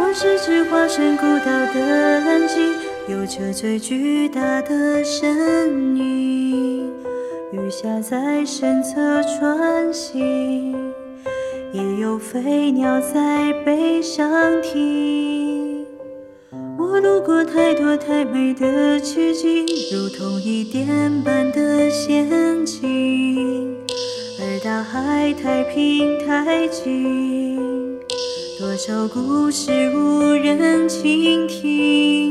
我是只化身孤岛的蓝鲸，有着最巨大的身影。鱼虾在身侧穿行，也有飞鸟在背上停。我路过太多太美的奇景，如同一点般的仙境，而大海太平太静。多少故事无人倾听？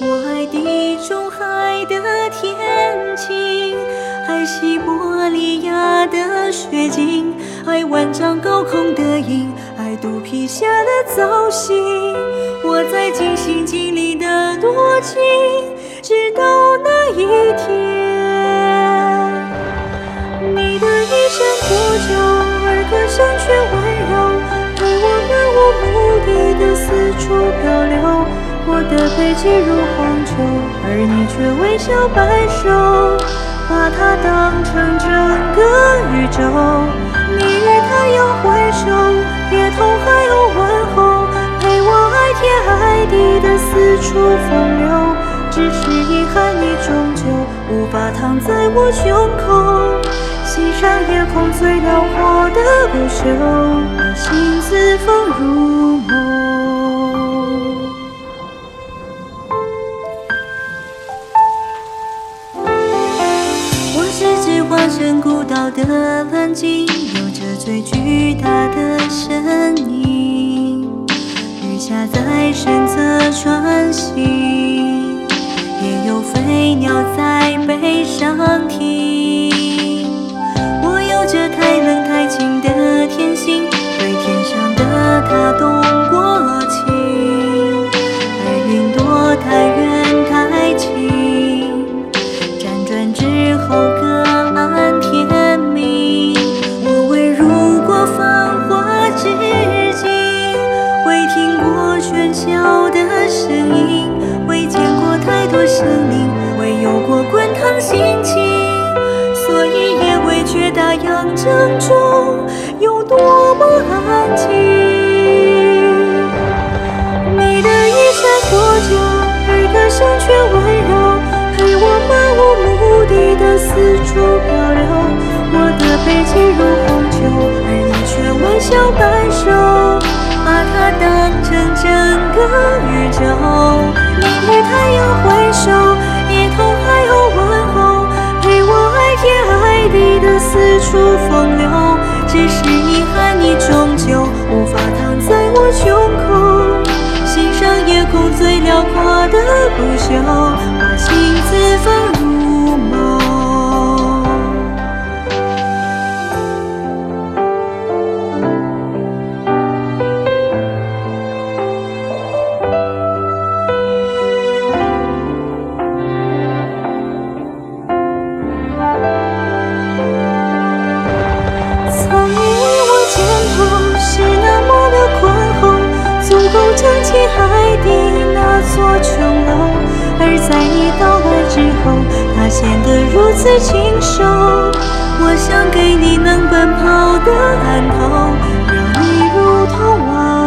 我爱地中海的天晴，爱西伯利亚的雪景，爱万丈高空的鹰，爱肚皮下的藻荇。我在尽心尽力的多情，直到那一天，你的衣衫破旧，而歌声却温柔。陪我漫无目的的四处漂流，的背脊如荒丘，而你却微笑摆首，把它当成整个宇宙。你与太阳挥手，也同海鸥问候，陪我爱天爱地的四处风流。只是遗憾，你终究无法躺在我胸口。欣赏夜空最辽阔的不朽，把心自放入是只化身孤岛的蓝鲸，有着最巨大的身影。鱼虾在身侧穿行，也有飞鸟在背上停。声音，未见过太多生灵，未有过滚烫心？情，所以也未觉大洋正中有多么安静。你的衣衫破旧，而歌声却温柔，陪我漫无目的的四处漂流。我的背脊如荒丘，而你却微笑摆首，把它当的宇宙。你与太阳挥手，也同海鸥问候，陪我爱天爱地的四处风流。只是遗憾，你终究无法躺在我胸口。欣赏夜空最辽阔的不朽，把心在你到来之后它显得如此清瘦。我想给你能奔跑的岸头让你如同往